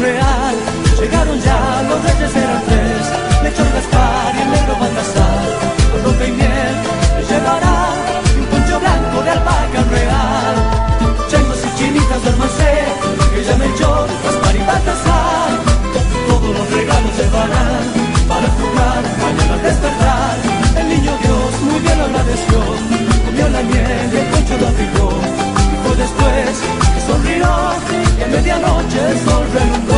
Real. Llegaron ya, los reyes eran tres, Melchor, Gaspar y el negro Baltasar. A y miel les llevarán y un poncho blanco de alpaca real. Changos y chinitas duérmanse, medianoche el sol.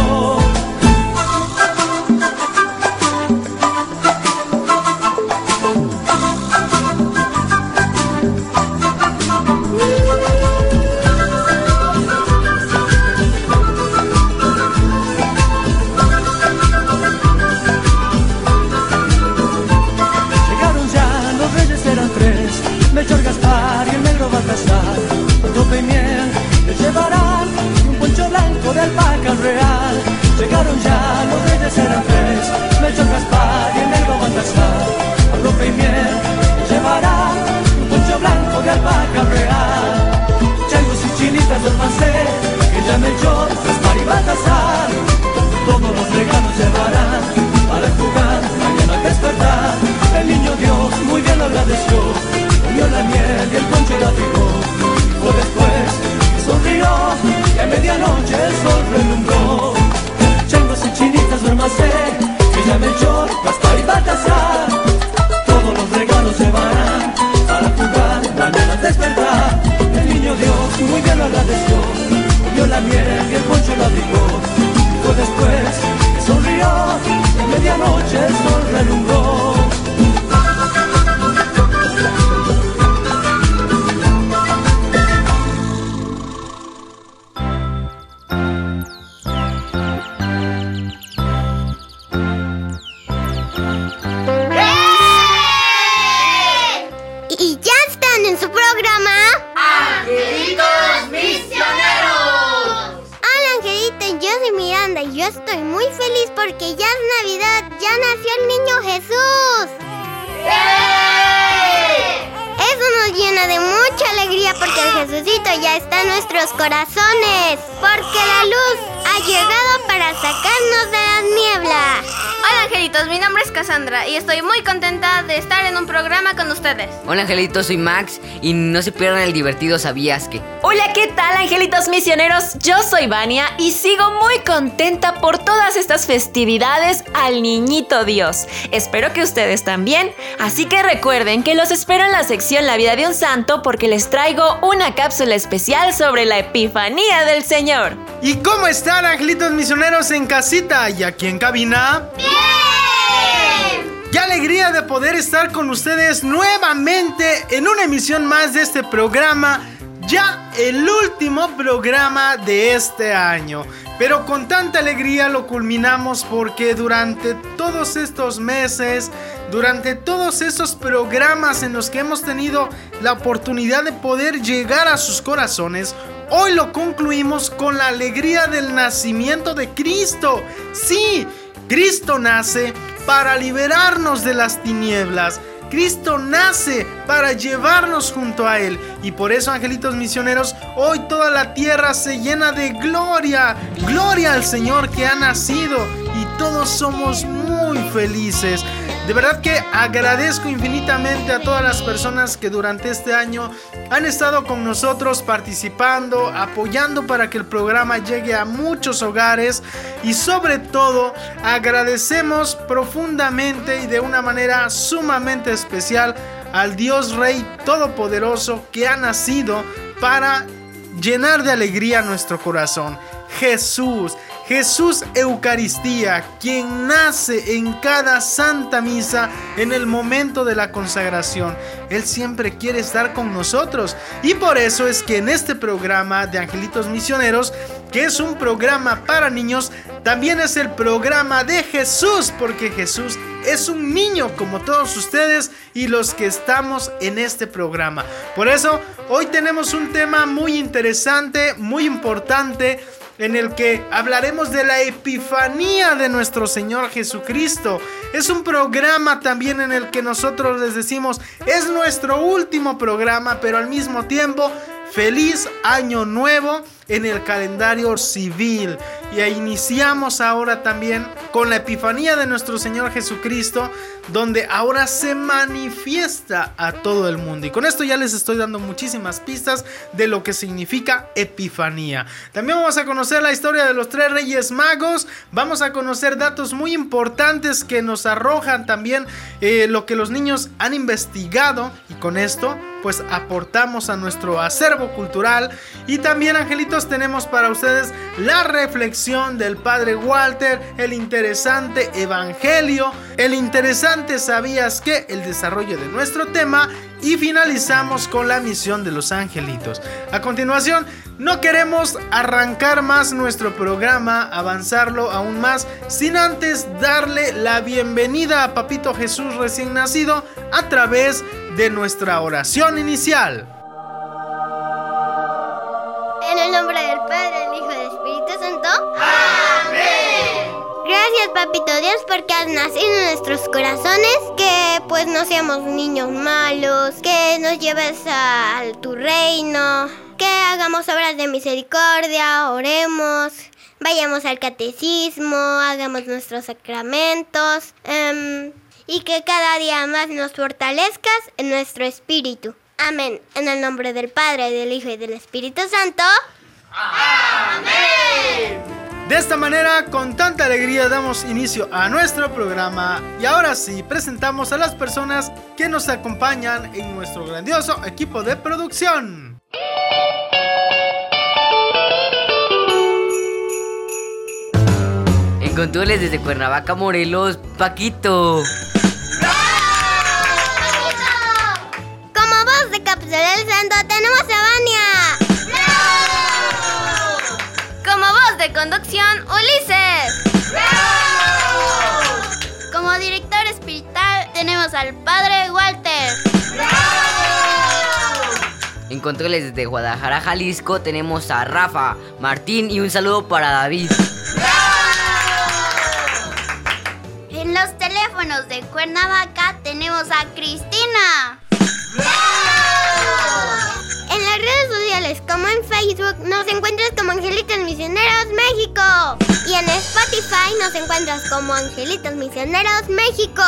Angelitos, soy Max y no se pierdan el divertido ¿Sabías que? Hola, ¿qué tal, angelitos misioneros? Yo soy Vania y sigo muy contenta por todas estas festividades al Niñito Dios. Espero que ustedes también. Así que recuerden que los espero en la sección La vida de un santo porque les traigo una cápsula especial sobre la Epifanía del Señor. ¿Y cómo están, angelitos misioneros en casita y aquí en cabina? ¡Qué alegría de poder estar con ustedes nuevamente en una emisión más de este programa! Ya el último programa de este año. Pero con tanta alegría lo culminamos porque durante todos estos meses, durante todos estos programas en los que hemos tenido la oportunidad de poder llegar a sus corazones, hoy lo concluimos con la alegría del nacimiento de Cristo. Sí, Cristo nace para liberarnos de las tinieblas. Cristo nace para llevarnos junto a Él. Y por eso, angelitos misioneros, hoy toda la tierra se llena de gloria. Gloria al Señor que ha nacido. Y todos somos muy felices. De verdad que agradezco infinitamente a todas las personas que durante este año han estado con nosotros participando, apoyando para que el programa llegue a muchos hogares y sobre todo agradecemos profundamente y de una manera sumamente especial al Dios Rey Todopoderoso que ha nacido para llenar de alegría nuestro corazón. Jesús, Jesús Eucaristía, quien nace en cada santa misa en el momento de la consagración. Él siempre quiere estar con nosotros y por eso es que en este programa de Angelitos Misioneros, que es un programa para niños, también es el programa de Jesús, porque Jesús es un niño como todos ustedes y los que estamos en este programa. Por eso, hoy tenemos un tema muy interesante, muy importante en el que hablaremos de la Epifanía de nuestro Señor Jesucristo. Es un programa también en el que nosotros les decimos, es nuestro último programa, pero al mismo tiempo, feliz año nuevo en el calendario civil. Y iniciamos ahora también con la Epifanía de nuestro Señor Jesucristo, donde ahora se manifiesta a todo el mundo. Y con esto ya les estoy dando muchísimas pistas de lo que significa Epifanía. También vamos a conocer la historia de los tres reyes magos, vamos a conocer datos muy importantes que nos arrojan también eh, lo que los niños han investigado y con esto pues aportamos a nuestro acervo cultural y también tenemos para ustedes la reflexión del padre Walter, el interesante evangelio, el interesante sabías que el desarrollo de nuestro tema y finalizamos con la misión de los angelitos. A continuación, no queremos arrancar más nuestro programa, avanzarlo aún más, sin antes darle la bienvenida a Papito Jesús recién nacido a través de nuestra oración inicial. En el nombre del Padre, del Hijo y del Espíritu Santo. Amén. Gracias, Papito Dios, porque has nacido en nuestros corazones. Que pues no seamos niños malos. Que nos lleves a, tu reino. Que hagamos obras de misericordia. Oremos. Vayamos al catecismo. Hagamos nuestros sacramentos. Em, y que cada día más nos fortalezcas en nuestro espíritu. Amén. En el nombre del Padre, del Hijo y del Espíritu Santo. Amén. De esta manera, con tanta alegría, damos inicio a nuestro programa y ahora sí, presentamos a las personas que nos acompañan en nuestro grandioso equipo de producción. En controles desde Cuernavaca, Morelos, Paquito. Ulises. Como director espiritual tenemos al Padre Walter. En controles desde Guadalajara, Jalisco tenemos a Rafa, Martín y un saludo para David. En los teléfonos de Cuernavaca tenemos a Cristina. Redes sociales como en Facebook nos encuentras como Angelitos Misioneros México. Y en Spotify nos encuentras como Angelitos Misioneros México.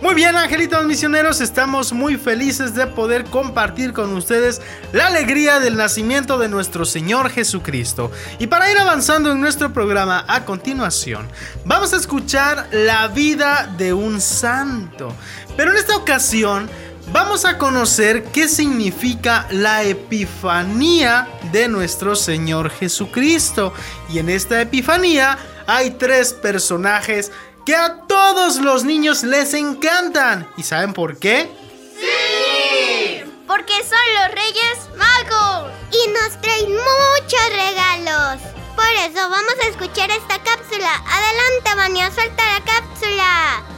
Muy bien, angelitos misioneros, estamos muy felices de poder compartir con ustedes la alegría del nacimiento de nuestro Señor Jesucristo. Y para ir avanzando en nuestro programa a continuación, vamos a escuchar la vida de un santo. Pero en esta ocasión vamos a conocer qué significa la epifanía de nuestro Señor Jesucristo. Y en esta epifanía hay tres personajes que a todos los niños les encantan. ¿Y saben por qué? ¡Sí! Porque son los Reyes Magos. Y nos traen muchos regalos. Por eso vamos a escuchar esta cápsula. Adelante, Vania, suelta la cápsula.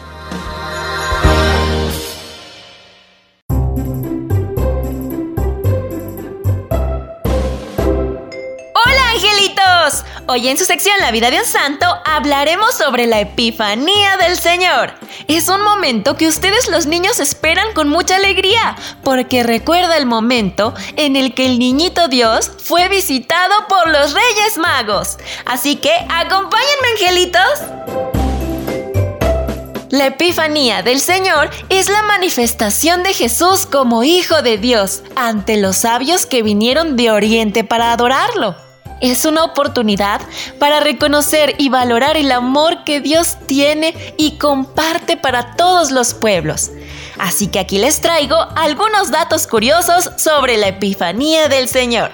Hoy en su sección La vida de un santo hablaremos sobre la Epifanía del Señor. Es un momento que ustedes los niños esperan con mucha alegría, porque recuerda el momento en el que el niñito Dios fue visitado por los Reyes Magos. Así que acompáñenme, angelitos. La Epifanía del Señor es la manifestación de Jesús como Hijo de Dios ante los sabios que vinieron de Oriente para adorarlo. Es una oportunidad para reconocer y valorar el amor que Dios tiene y comparte para todos los pueblos. Así que aquí les traigo algunos datos curiosos sobre la Epifanía del Señor.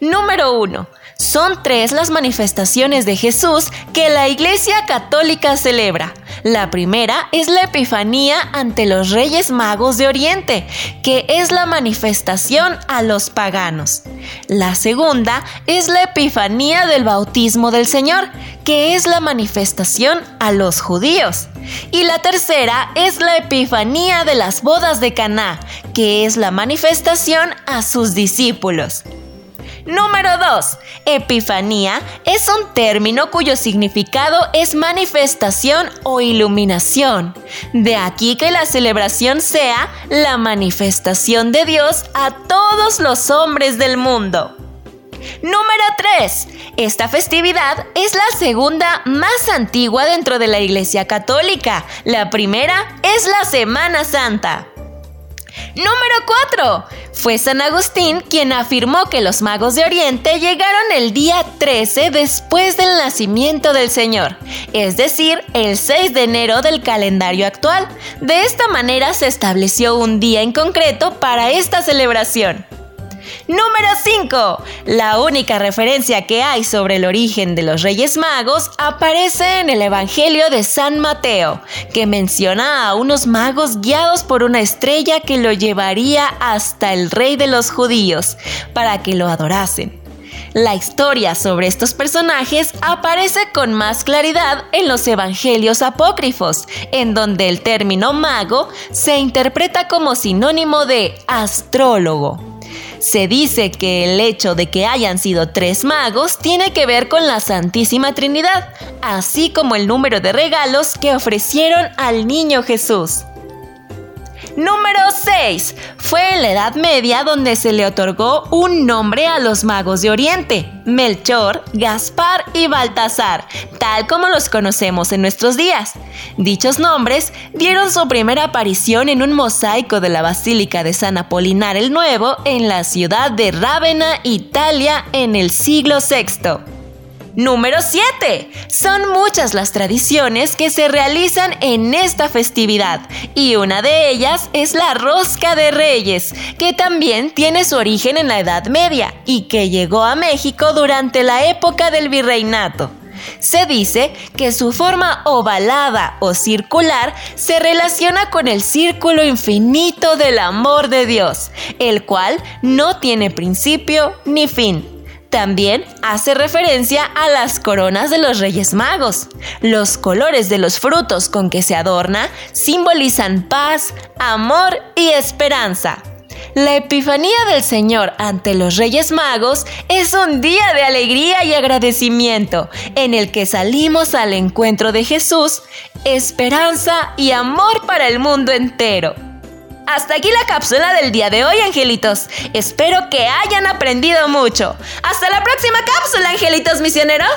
Número 1. Son tres las manifestaciones de Jesús que la Iglesia Católica celebra. La primera es la Epifanía ante los Reyes Magos de Oriente, que es la manifestación a los paganos. La segunda es la Epifanía del bautismo del Señor, que es la manifestación a los judíos. Y la tercera es la Epifanía de las bodas de Caná, que es la manifestación a sus discípulos. Número 2. Epifanía es un término cuyo significado es manifestación o iluminación. De aquí que la celebración sea la manifestación de Dios a todos los hombres del mundo. Número 3. Esta festividad es la segunda más antigua dentro de la Iglesia Católica. La primera es la Semana Santa. Número 4. Fue San Agustín quien afirmó que los magos de Oriente llegaron el día 13 después del nacimiento del Señor, es decir, el 6 de enero del calendario actual. De esta manera se estableció un día en concreto para esta celebración. Número 5. La única referencia que hay sobre el origen de los Reyes Magos aparece en el Evangelio de San Mateo, que menciona a unos magos guiados por una estrella que lo llevaría hasta el rey de los judíos, para que lo adorasen. La historia sobre estos personajes aparece con más claridad en los evangelios apócrifos, en donde el término mago se interpreta como sinónimo de astrólogo. Se dice que el hecho de que hayan sido tres magos tiene que ver con la Santísima Trinidad, así como el número de regalos que ofrecieron al niño Jesús. Número 6. Fue en la Edad Media donde se le otorgó un nombre a los magos de Oriente, Melchor, Gaspar y Baltasar, tal como los conocemos en nuestros días. Dichos nombres dieron su primera aparición en un mosaico de la Basílica de San Apolinar el Nuevo en la ciudad de Rávena, Italia, en el siglo VI. Número 7. Son muchas las tradiciones que se realizan en esta festividad y una de ellas es la rosca de reyes, que también tiene su origen en la Edad Media y que llegó a México durante la época del virreinato. Se dice que su forma ovalada o circular se relaciona con el círculo infinito del amor de Dios, el cual no tiene principio ni fin. También hace referencia a las coronas de los Reyes Magos. Los colores de los frutos con que se adorna simbolizan paz, amor y esperanza. La Epifanía del Señor ante los Reyes Magos es un día de alegría y agradecimiento en el que salimos al encuentro de Jesús, esperanza y amor para el mundo entero. Hasta aquí la cápsula del día de hoy, angelitos. Espero que hayan aprendido mucho. Hasta la próxima cápsula, angelitos misioneros.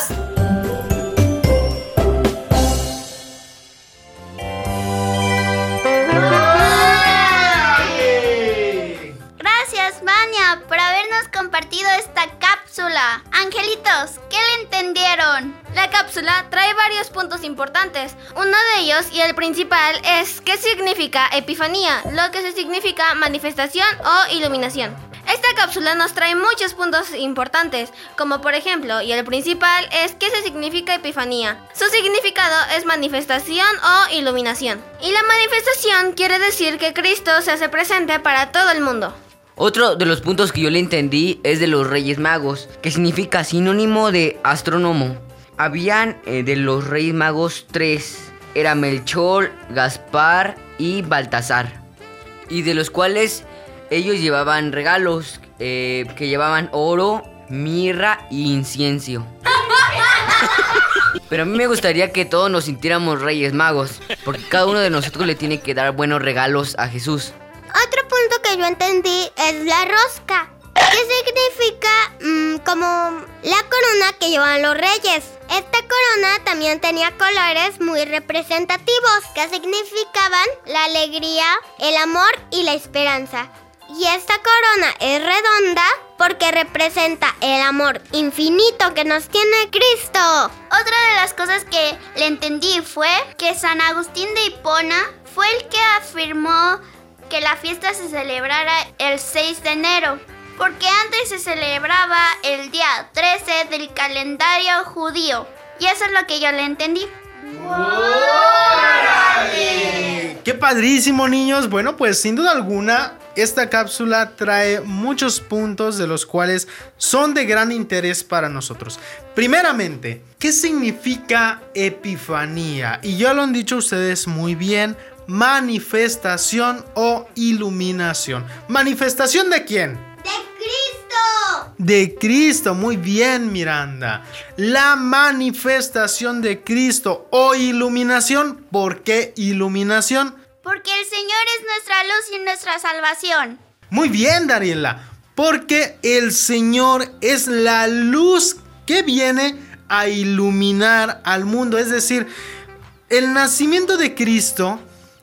Por habernos compartido esta cápsula. Angelitos, ¿qué le entendieron? La cápsula trae varios puntos importantes. Uno de ellos, y el principal, es qué significa epifanía, lo que se significa manifestación o iluminación. Esta cápsula nos trae muchos puntos importantes, como por ejemplo, y el principal es qué se significa epifanía. Su significado es manifestación o iluminación. Y la manifestación quiere decir que Cristo se hace presente para todo el mundo. Otro de los puntos que yo le entendí es de los Reyes Magos, que significa sinónimo de astrónomo. Habían eh, de los Reyes Magos tres. Era Melchor, Gaspar y Baltasar. Y de los cuales ellos llevaban regalos eh, que llevaban oro, mirra e incienso. Pero a mí me gustaría que todos nos sintiéramos Reyes Magos, porque cada uno de nosotros le tiene que dar buenos regalos a Jesús. Otro que yo entendí es la rosca. ¿Qué significa mm, como la corona que llevan los reyes? Esta corona también tenía colores muy representativos que significaban la alegría, el amor y la esperanza. Y esta corona es redonda porque representa el amor infinito que nos tiene Cristo. Otra de las cosas que le entendí fue que San Agustín de Hipona fue el que afirmó que la fiesta se celebrara el 6 de enero, porque antes se celebraba el día 13 del calendario judío. Y eso es lo que yo le entendí. ¡Qué padrísimo, niños! Bueno, pues sin duda alguna, esta cápsula trae muchos puntos de los cuales son de gran interés para nosotros. Primeramente, ¿qué significa epifanía? Y ya lo han dicho ustedes muy bien, manifestación o iluminación. ¿Manifestación de quién? ¡De Cristo! De Cristo, muy bien Miranda. La manifestación de Cristo o iluminación. ¿Por qué iluminación? Porque el Señor es nuestra luz y nuestra salvación. Muy bien Dariela. Porque el Señor es la luz que viene a iluminar al mundo. Es decir, el nacimiento de Cristo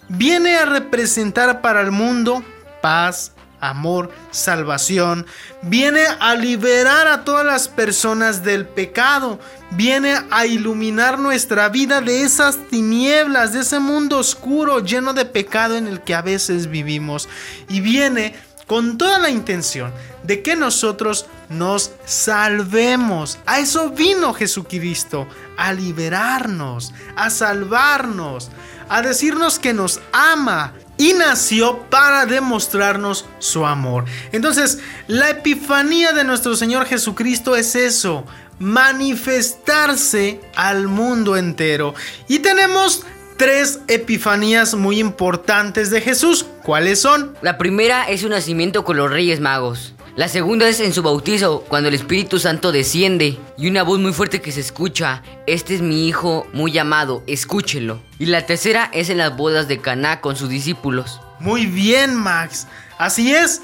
viene a representar para el mundo paz, amor, salvación. Viene a liberar a todas las personas del pecado. Viene a iluminar nuestra vida de esas tinieblas, de ese mundo oscuro lleno de pecado en el que a veces vivimos. Y viene con toda la intención de que nosotros nos salvemos. A eso vino Jesucristo, a liberarnos, a salvarnos, a decirnos que nos ama y nació para demostrarnos su amor. Entonces, la epifanía de nuestro Señor Jesucristo es eso, manifestarse al mundo entero. Y tenemos tres epifanías muy importantes de Jesús. ¿Cuáles son? La primera es su nacimiento con los Reyes Magos. La segunda es en su bautizo, cuando el Espíritu Santo desciende y una voz muy fuerte que se escucha, este es mi hijo muy amado, escúchenlo. Y la tercera es en las bodas de Caná con sus discípulos. Muy bien, Max. Así es.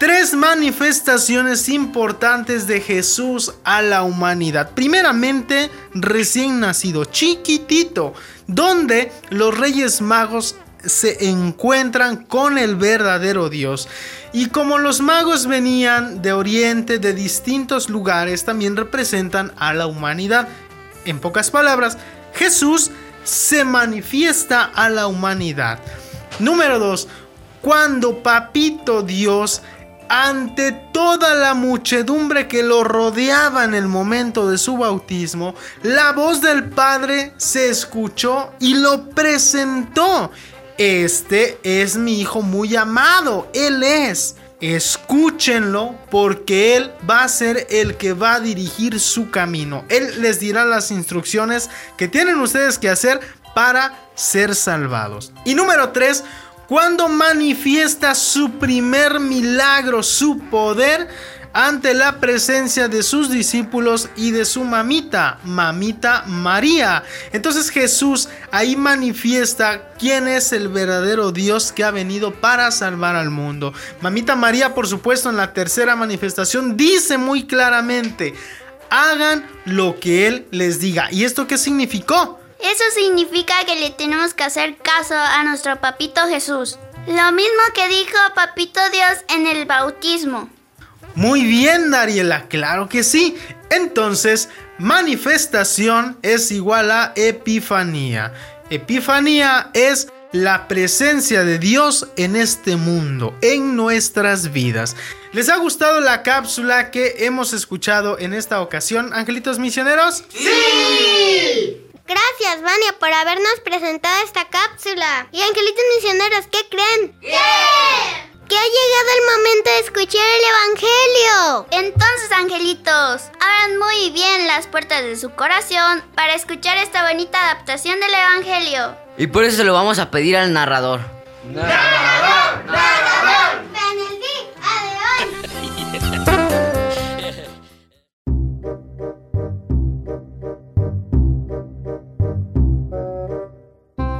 Tres manifestaciones importantes de Jesús a la humanidad. Primeramente, recién nacido, chiquitito, donde los Reyes Magos se encuentran con el verdadero Dios. Y como los magos venían de Oriente, de distintos lugares, también representan a la humanidad. En pocas palabras, Jesús se manifiesta a la humanidad. Número 2. Cuando Papito Dios ante toda la muchedumbre que lo rodeaba en el momento de su bautismo, la voz del Padre se escuchó y lo presentó. Este es mi hijo muy amado, Él es. Escúchenlo porque Él va a ser el que va a dirigir su camino. Él les dirá las instrucciones que tienen ustedes que hacer para ser salvados. Y número 3, cuando manifiesta su primer milagro, su poder, ante la presencia de sus discípulos y de su mamita, mamita María. Entonces Jesús ahí manifiesta quién es el verdadero Dios que ha venido para salvar al mundo. Mamita María, por supuesto, en la tercera manifestación dice muy claramente, hagan lo que Él les diga. ¿Y esto qué significó? Eso significa que le tenemos que hacer caso a nuestro papito Jesús. Lo mismo que dijo papito Dios en el bautismo. Muy bien, Dariela, claro que sí. Entonces, manifestación es igual a epifanía. Epifanía es la presencia de Dios en este mundo, en nuestras vidas. ¿Les ha gustado la cápsula que hemos escuchado en esta ocasión, angelitos misioneros? ¡Sí! Gracias, Vania, por habernos presentado esta cápsula. Y angelitos misioneros, ¿qué creen? ¿Qué? Que ha llegado el momento de escuchar el Evangelio. Entonces, angelitos, abran muy bien las puertas de su corazón para escuchar esta bonita adaptación del Evangelio. Y por eso se lo vamos a pedir al narrador. ¡Narrador! ¡Narrador!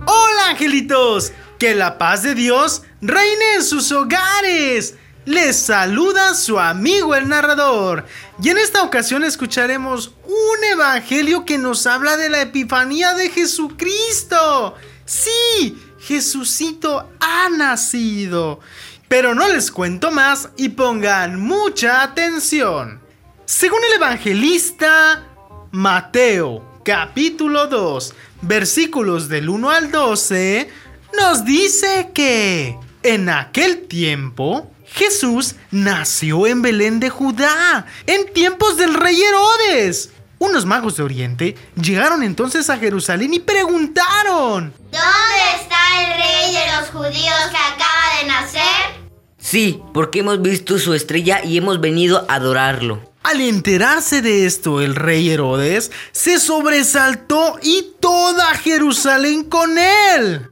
Hola, angelitos. Que la paz de Dios reine en sus hogares. Les saluda su amigo el narrador. Y en esta ocasión escucharemos un evangelio que nos habla de la epifanía de Jesucristo. Sí, Jesucito ha nacido. Pero no les cuento más y pongan mucha atención. Según el evangelista Mateo, capítulo 2, versículos del 1 al 12, nos dice que en aquel tiempo Jesús nació en Belén de Judá, en tiempos del rey Herodes. Unos magos de Oriente llegaron entonces a Jerusalén y preguntaron, ¿Dónde está el rey de los judíos que acaba de nacer? Sí, porque hemos visto su estrella y hemos venido a adorarlo. Al enterarse de esto, el rey Herodes se sobresaltó y toda Jerusalén con él.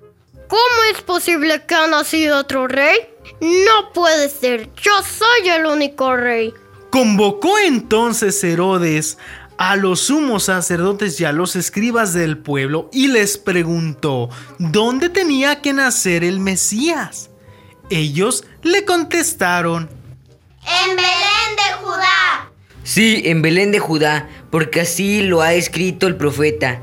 ¿Cómo es posible que ha nacido otro rey? No puede ser, yo soy el único rey. Convocó entonces Herodes a los sumos sacerdotes y a los escribas del pueblo y les preguntó dónde tenía que nacer el Mesías. Ellos le contestaron, En Belén de Judá. Sí, en Belén de Judá, porque así lo ha escrito el profeta.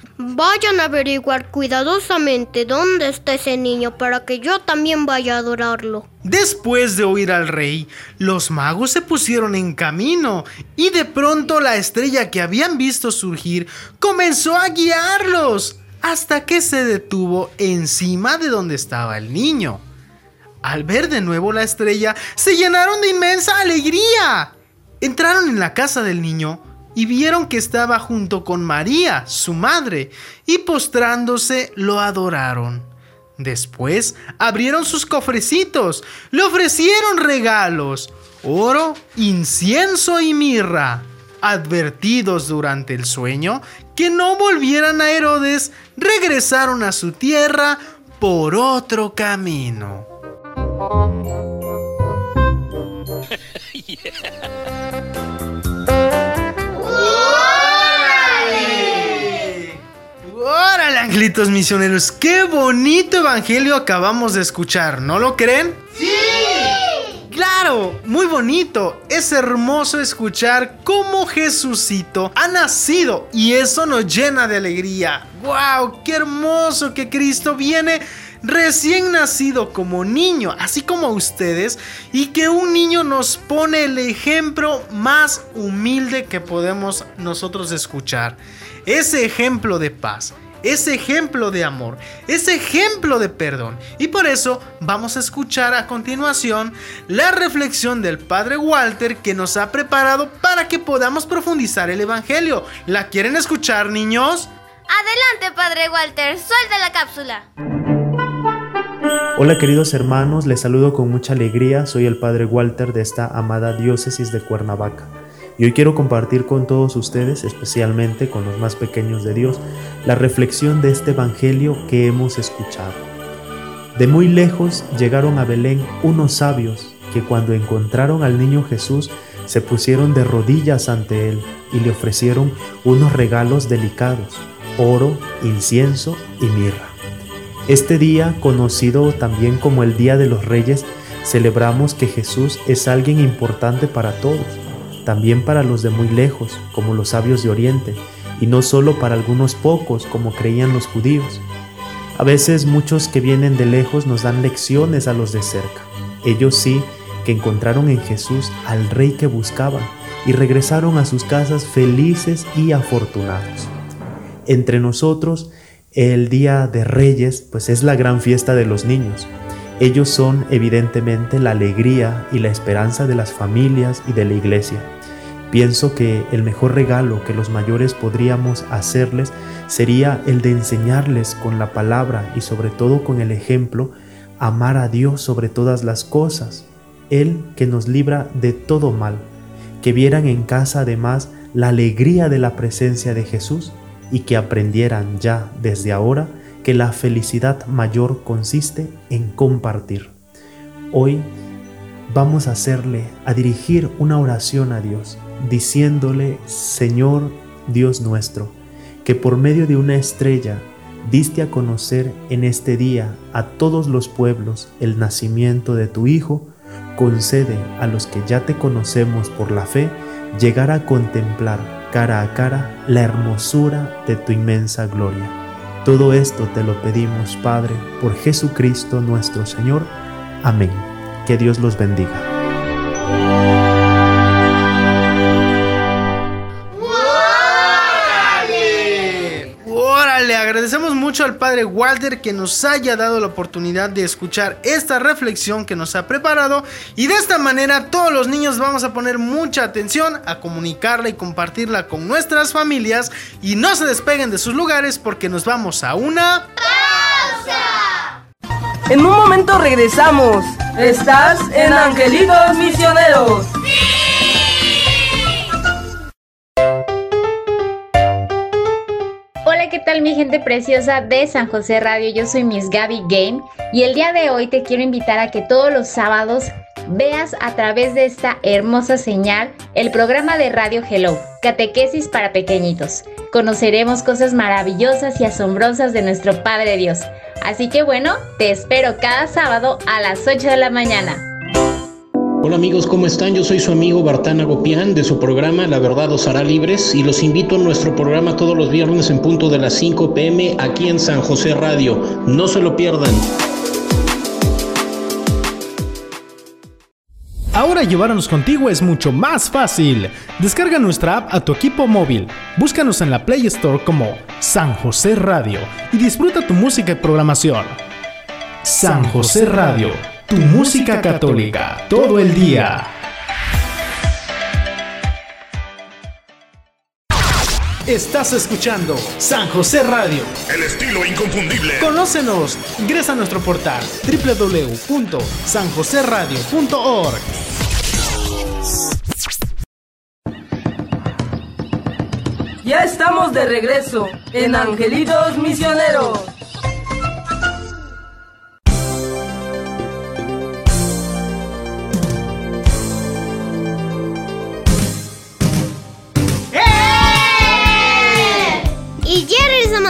Vayan a averiguar cuidadosamente dónde está ese niño para que yo también vaya a adorarlo. Después de oír al rey, los magos se pusieron en camino y de pronto la estrella que habían visto surgir comenzó a guiarlos hasta que se detuvo encima de donde estaba el niño. Al ver de nuevo la estrella, se llenaron de inmensa alegría. Entraron en la casa del niño y vieron que estaba junto con María, su madre, y postrándose lo adoraron. Después abrieron sus cofrecitos, le ofrecieron regalos, oro, incienso y mirra. Advertidos durante el sueño que no volvieran a Herodes, regresaron a su tierra por otro camino. ¡Órale, angelitos misioneros! ¡Qué bonito evangelio acabamos de escuchar! ¿No lo creen? ¡Sí! Claro, muy bonito. Es hermoso escuchar cómo Jesucito ha nacido y eso nos llena de alegría. ¡Wow! ¡Qué hermoso que Cristo viene recién nacido como niño, así como ustedes, y que un niño nos pone el ejemplo más humilde que podemos nosotros escuchar. Ese ejemplo de paz, ese ejemplo de amor, ese ejemplo de perdón. Y por eso vamos a escuchar a continuación la reflexión del Padre Walter que nos ha preparado para que podamos profundizar el Evangelio. ¿La quieren escuchar, niños? Adelante, Padre Walter, suelta la cápsula. Hola queridos hermanos, les saludo con mucha alegría, soy el Padre Walter de esta amada diócesis de Cuernavaca. Y hoy quiero compartir con todos ustedes, especialmente con los más pequeños de Dios, la reflexión de este Evangelio que hemos escuchado. De muy lejos llegaron a Belén unos sabios que cuando encontraron al niño Jesús se pusieron de rodillas ante él y le ofrecieron unos regalos delicados, oro, incienso y mirra. Este día, conocido también como el Día de los Reyes, celebramos que Jesús es alguien importante para todos, también para los de muy lejos, como los sabios de Oriente, y no solo para algunos pocos, como creían los judíos. A veces muchos que vienen de lejos nos dan lecciones a los de cerca. Ellos sí, que encontraron en Jesús al Rey que buscaban y regresaron a sus casas felices y afortunados. Entre nosotros, el Día de Reyes, pues es la gran fiesta de los niños. Ellos son evidentemente la alegría y la esperanza de las familias y de la iglesia. Pienso que el mejor regalo que los mayores podríamos hacerles sería el de enseñarles con la palabra y sobre todo con el ejemplo amar a Dios sobre todas las cosas, Él que nos libra de todo mal, que vieran en casa además la alegría de la presencia de Jesús y que aprendieran ya desde ahora que la felicidad mayor consiste en compartir. Hoy vamos a hacerle, a dirigir una oración a Dios, diciéndole, Señor Dios nuestro, que por medio de una estrella diste a conocer en este día a todos los pueblos el nacimiento de tu Hijo, concede a los que ya te conocemos por la fe llegar a contemplar cara a cara la hermosura de tu inmensa gloria. Todo esto te lo pedimos, Padre, por Jesucristo nuestro Señor. Amén. Que Dios los bendiga. Agradecemos mucho al padre Walter que nos haya dado la oportunidad de escuchar esta reflexión que nos ha preparado y de esta manera todos los niños vamos a poner mucha atención a comunicarla y compartirla con nuestras familias y no se despeguen de sus lugares porque nos vamos a una pausa. En un momento regresamos. Estás en Angelitos Misioneros. ¿Qué tal mi gente preciosa de San José Radio? Yo soy Miss Gaby Game y el día de hoy te quiero invitar a que todos los sábados veas a través de esta hermosa señal el programa de Radio Hello, Catequesis para Pequeñitos. Conoceremos cosas maravillosas y asombrosas de nuestro Padre Dios. Así que bueno, te espero cada sábado a las 8 de la mañana. Hola amigos, ¿cómo están? Yo soy su amigo Bartana Gopián de su programa La Verdad os hará libres y los invito a nuestro programa todos los viernes en punto de las 5 pm aquí en San José Radio. No se lo pierdan. Ahora llevarnos contigo es mucho más fácil. Descarga nuestra app a tu equipo móvil. Búscanos en la Play Store como San José Radio y disfruta tu música y programación. San José Radio tu música católica todo el día. Estás escuchando San José Radio. El estilo inconfundible. Conócenos. Ingresa a nuestro portal www.sanjoseradio.org. Ya estamos de regreso en Angelitos Misioneros.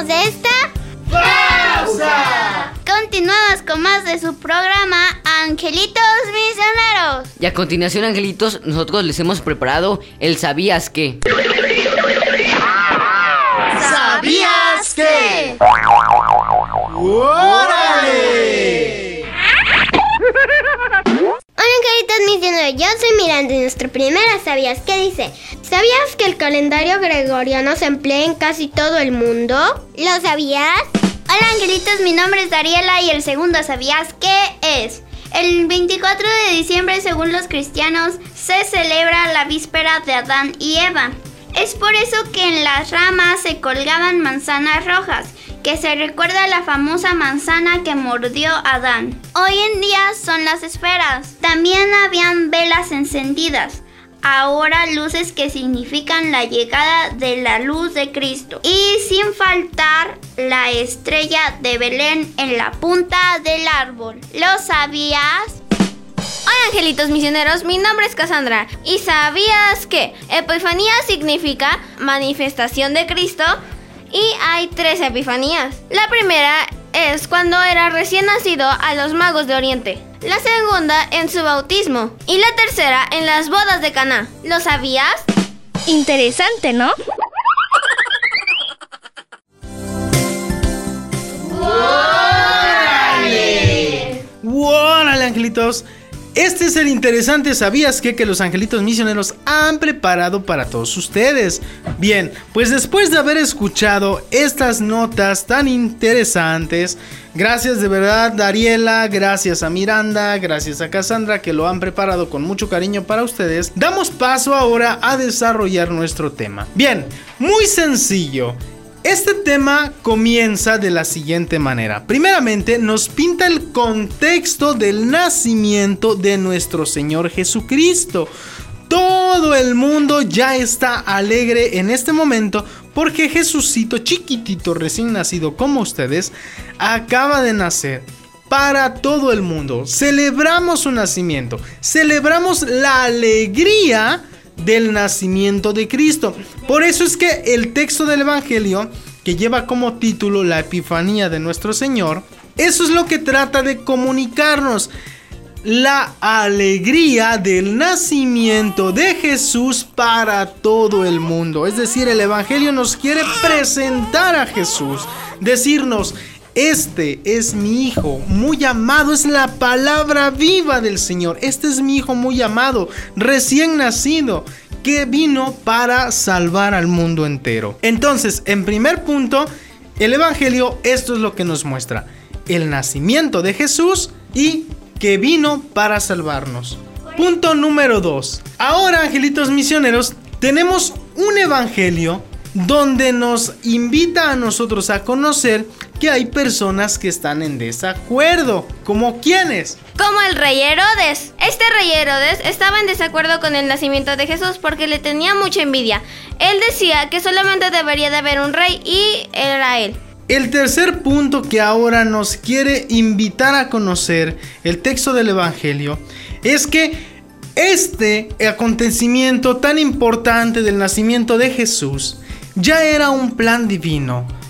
De esta pausa. Continuamos con más de su programa Angelitos Misioneros. Y a continuación, Angelitos, nosotros les hemos preparado el ¿Sabías qué? ¿Sabías qué? ¡Órale! Misioneros, yo soy Miranda y nuestra primera ¿Sabías qué dice? ¿Sabías que el calendario gregoriano se emplea en casi todo el mundo? ¿Lo sabías? Hola angelitos, mi nombre es Dariela y el segundo ¿Sabías qué es? El 24 de diciembre, según los cristianos, se celebra la víspera de Adán y Eva. Es por eso que en las ramas se colgaban manzanas rojas que se recuerda la famosa manzana que mordió Adán. Hoy en día son las esferas. También habían velas encendidas. Ahora luces que significan la llegada de la luz de Cristo. Y sin faltar la estrella de Belén en la punta del árbol. ¿Lo sabías? Hola angelitos misioneros, mi nombre es Cassandra. ¿Y sabías que Epifanía significa manifestación de Cristo? Y hay tres epifanías. La primera es cuando era recién nacido a los magos de Oriente. La segunda en su bautismo. Y la tercera en las bodas de Caná. ¿Lo sabías? Interesante, ¿no? ¡Órale! ¡Órale, angelitos! Este es el interesante ¿Sabías qué? que los angelitos misioneros han preparado para todos ustedes? Bien, pues después de haber escuchado estas notas tan interesantes, gracias de verdad Dariela, gracias a Miranda, gracias a Cassandra que lo han preparado con mucho cariño para ustedes, damos paso ahora a desarrollar nuestro tema. Bien, muy sencillo. Este tema comienza de la siguiente manera. Primeramente nos pinta el contexto del nacimiento de nuestro Señor Jesucristo. Todo el mundo ya está alegre en este momento porque Jesucito chiquitito recién nacido como ustedes acaba de nacer para todo el mundo. Celebramos su nacimiento, celebramos la alegría del nacimiento de Cristo. Por eso es que el texto del Evangelio, que lleva como título la Epifanía de nuestro Señor, eso es lo que trata de comunicarnos la alegría del nacimiento de Jesús para todo el mundo. Es decir, el Evangelio nos quiere presentar a Jesús, decirnos, este es mi hijo muy amado, es la palabra viva del Señor. Este es mi hijo muy amado, recién nacido, que vino para salvar al mundo entero. Entonces, en primer punto, el Evangelio esto es lo que nos muestra. El nacimiento de Jesús y que vino para salvarnos. Punto número 2. Ahora, angelitos misioneros, tenemos un evangelio donde nos invita a nosotros a conocer que hay personas que están en desacuerdo. ¿Como quiénes? Como el rey Herodes. Este rey Herodes estaba en desacuerdo con el nacimiento de Jesús porque le tenía mucha envidia. Él decía que solamente debería de haber un rey y era él. El tercer punto que ahora nos quiere invitar a conocer el texto del Evangelio es que este acontecimiento tan importante del nacimiento de Jesús ya era un plan divino.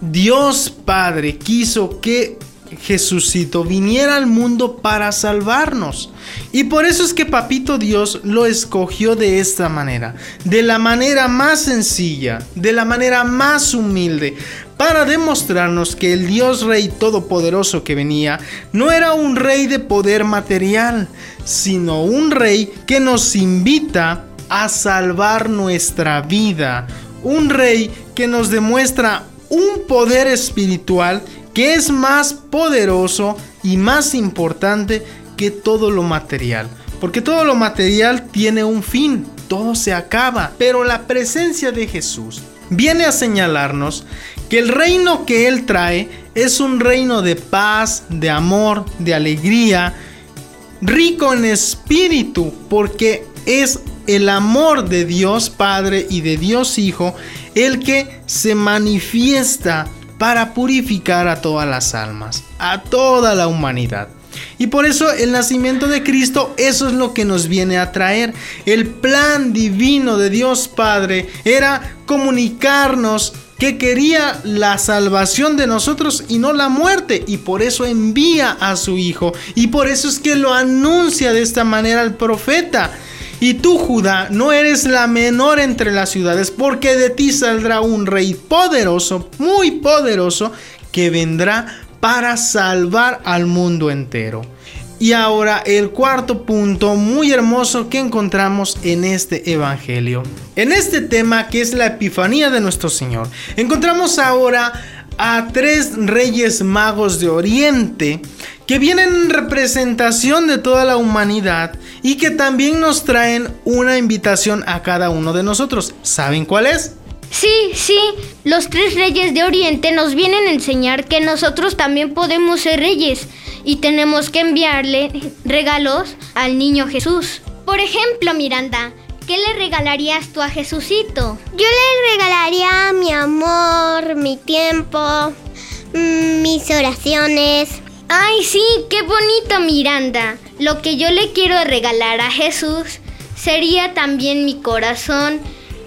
Dios Padre quiso que Jesucito viniera al mundo para salvarnos. Y por eso es que Papito Dios lo escogió de esta manera, de la manera más sencilla, de la manera más humilde, para demostrarnos que el Dios Rey Todopoderoso que venía no era un rey de poder material, sino un rey que nos invita a salvar nuestra vida, un rey que nos demuestra un poder espiritual que es más poderoso y más importante que todo lo material. Porque todo lo material tiene un fin, todo se acaba. Pero la presencia de Jesús viene a señalarnos que el reino que Él trae es un reino de paz, de amor, de alegría, rico en espíritu, porque es el amor de Dios Padre y de Dios Hijo el que se manifiesta para purificar a todas las almas, a toda la humanidad. Y por eso el nacimiento de Cristo, eso es lo que nos viene a traer. El plan divino de Dios Padre era comunicarnos que quería la salvación de nosotros y no la muerte. Y por eso envía a su Hijo. Y por eso es que lo anuncia de esta manera el profeta. Y tú, Judá, no eres la menor entre las ciudades, porque de ti saldrá un rey poderoso, muy poderoso, que vendrá para salvar al mundo entero. Y ahora el cuarto punto muy hermoso que encontramos en este Evangelio. En este tema que es la Epifanía de nuestro Señor. Encontramos ahora a tres reyes magos de Oriente que vienen en representación de toda la humanidad y que también nos traen una invitación a cada uno de nosotros. ¿Saben cuál es? Sí, sí, los tres reyes de Oriente nos vienen a enseñar que nosotros también podemos ser reyes y tenemos que enviarle regalos al niño Jesús. Por ejemplo, Miranda, ¿qué le regalarías tú a Jesucito? Yo le regalaría mi amor, mi tiempo, mm, mis oraciones, Ay, sí, qué bonito Miranda. Lo que yo le quiero regalar a Jesús sería también mi corazón,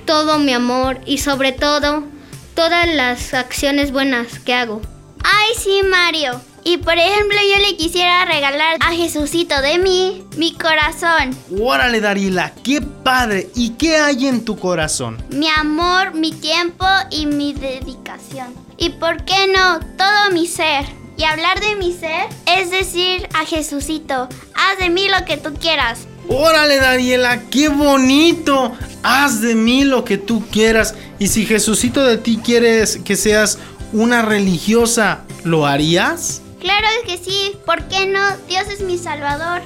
todo mi amor y sobre todo todas las acciones buenas que hago. Ay, sí, Mario. Y por ejemplo, yo le quisiera regalar a Jesucito de mí mi corazón. Órale, Darila, qué padre. ¿Y qué hay en tu corazón? Mi amor, mi tiempo y mi dedicación. Y por qué no, todo mi ser. Y hablar de mi ser es decir a Jesucito, haz de mí lo que tú quieras. Órale, Daniela, qué bonito. Haz de mí lo que tú quieras. Y si Jesucito de ti quieres que seas una religiosa, ¿lo harías? Claro que sí, ¿por qué no? Dios es mi salvador.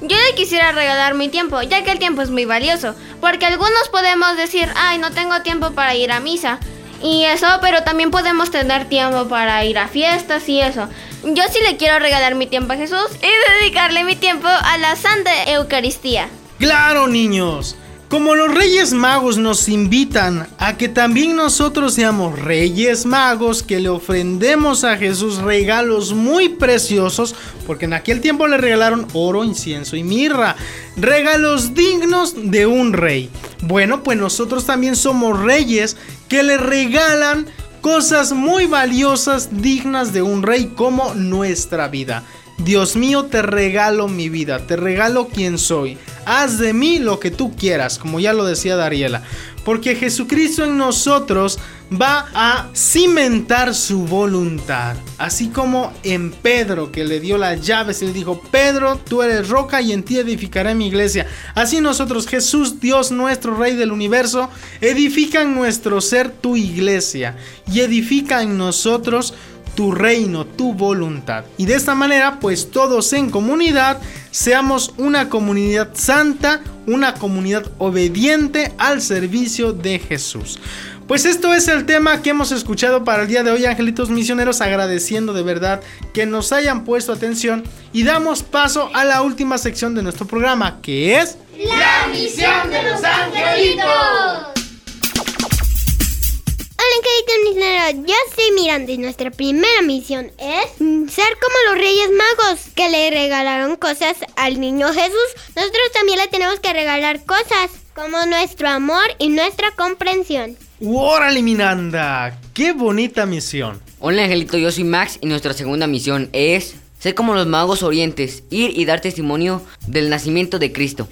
Yo le quisiera regalar mi tiempo, ya que el tiempo es muy valioso, porque algunos podemos decir, ay, no tengo tiempo para ir a misa, y eso, pero también podemos tener tiempo para ir a fiestas y eso. Yo sí le quiero regalar mi tiempo a Jesús y dedicarle mi tiempo a la Santa Eucaristía. Claro, niños. Como los Reyes Magos nos invitan a que también nosotros seamos Reyes Magos, que le ofrendemos a Jesús regalos muy preciosos, porque en aquel tiempo le regalaron oro, incienso y mirra, regalos dignos de un rey. Bueno, pues nosotros también somos reyes que le regalan cosas muy valiosas, dignas de un rey como nuestra vida. Dios mío, te regalo mi vida, te regalo quien soy. Haz de mí lo que tú quieras, como ya lo decía Dariela. Porque Jesucristo en nosotros va a cimentar su voluntad. Así como en Pedro que le dio las llaves, él dijo, Pedro, tú eres roca y en ti edificaré mi iglesia. Así nosotros, Jesús, Dios nuestro Rey del universo, edifica en nuestro ser tu iglesia y edifica en nosotros tu reino, tu voluntad. Y de esta manera, pues todos en comunidad seamos una comunidad santa, una comunidad obediente al servicio de Jesús. Pues esto es el tema que hemos escuchado para el día de hoy, angelitos misioneros, agradeciendo de verdad que nos hayan puesto atención y damos paso a la última sección de nuestro programa, que es... La misión de los angelitos. Hola, misioneros, yo soy Miranda y nuestra primera misión es ser como los Reyes Magos que le regalaron cosas al niño Jesús. Nosotros también le tenemos que regalar cosas como nuestro amor y nuestra comprensión. ¡Órale, Miranda! ¡Qué bonita misión! Hola Angelito, yo soy Max y nuestra segunda misión es ser como los magos orientes, ir y dar testimonio del nacimiento de Cristo.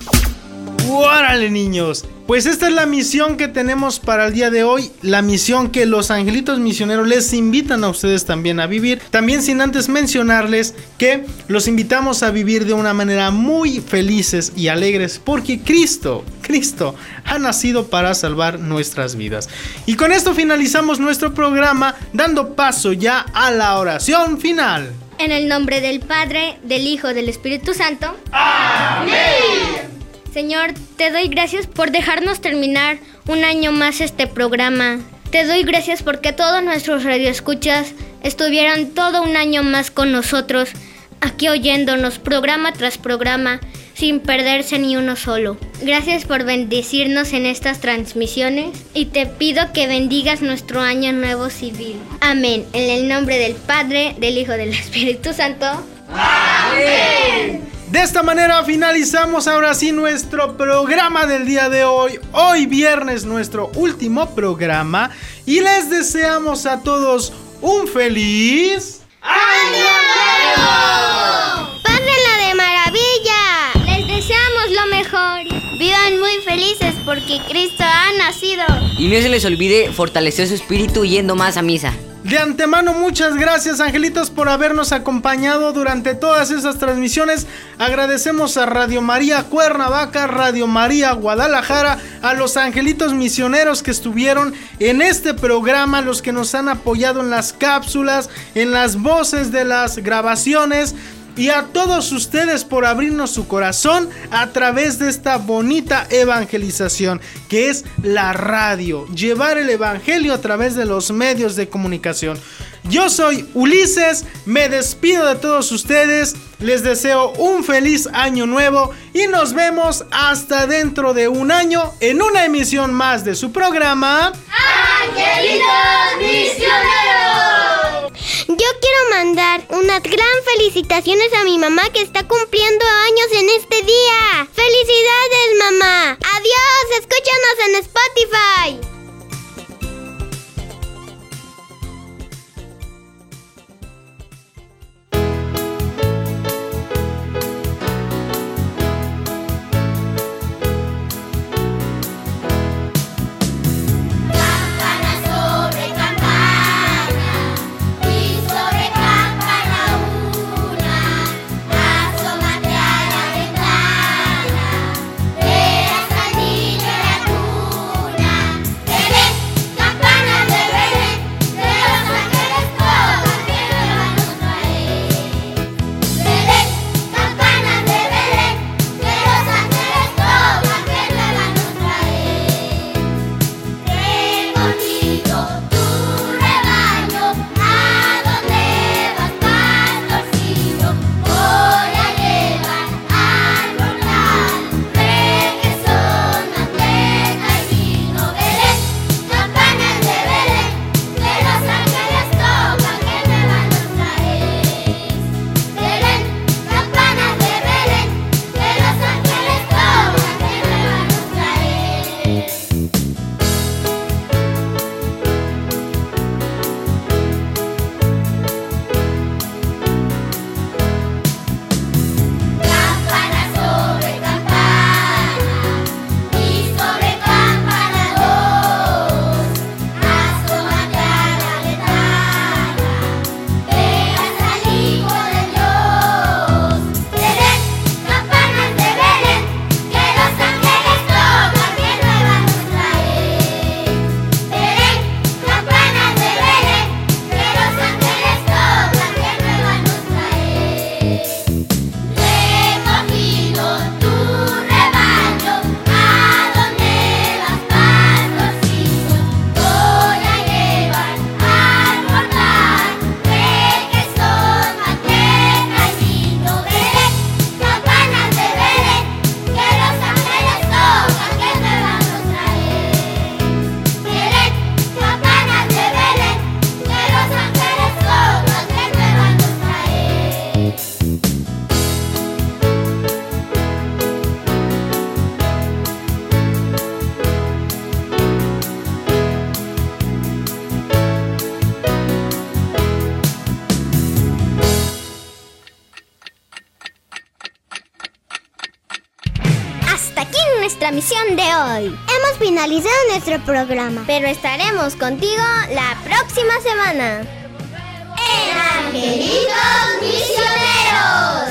¡Órale, niños! Pues esta es la misión que tenemos para el día de hoy, la misión que los angelitos misioneros les invitan a ustedes también a vivir. También sin antes mencionarles que los invitamos a vivir de una manera muy felices y alegres porque Cristo, Cristo ha nacido para salvar nuestras vidas. Y con esto finalizamos nuestro programa dando paso ya a la oración final. En el nombre del Padre, del Hijo, del Espíritu Santo. Amén. Señor, te doy gracias por dejarnos terminar un año más este programa. Te doy gracias porque todos nuestros radioescuchas estuvieron todo un año más con nosotros, aquí oyéndonos programa tras programa, sin perderse ni uno solo. Gracias por bendecirnos en estas transmisiones y te pido que bendigas nuestro año nuevo civil. Amén. En el nombre del Padre, del Hijo, del Espíritu Santo. Amén. De esta manera finalizamos ahora sí nuestro programa del día de hoy. Hoy viernes nuestro último programa y les deseamos a todos un feliz año nuevo. ¡Pásenla de maravilla! Les deseamos lo mejor. Vivan felices porque Cristo ha nacido. Y no se les olvide fortalecer su espíritu yendo más a misa. De antemano, muchas gracias, angelitos, por habernos acompañado durante todas esas transmisiones. Agradecemos a Radio María Cuernavaca, Radio María Guadalajara, a los angelitos misioneros que estuvieron en este programa, los que nos han apoyado en las cápsulas, en las voces de las grabaciones y a todos ustedes por abrirnos su corazón a través de esta bonita evangelización que es la radio, llevar el evangelio a través de los medios de comunicación. Yo soy Ulises, me despido de todos ustedes, les deseo un feliz año nuevo y nos vemos hasta dentro de un año en una emisión más de su programa Angelitos Misioneros. Yo quiero mandar unas gran felicitaciones a mi mamá que está cumpliendo años en este día. ¡Felicidades, mamá! ¡Adiós! Escúchanos en Spotify. finalizado nuestro programa, pero estaremos contigo la próxima semana. Angelitos Misioneros!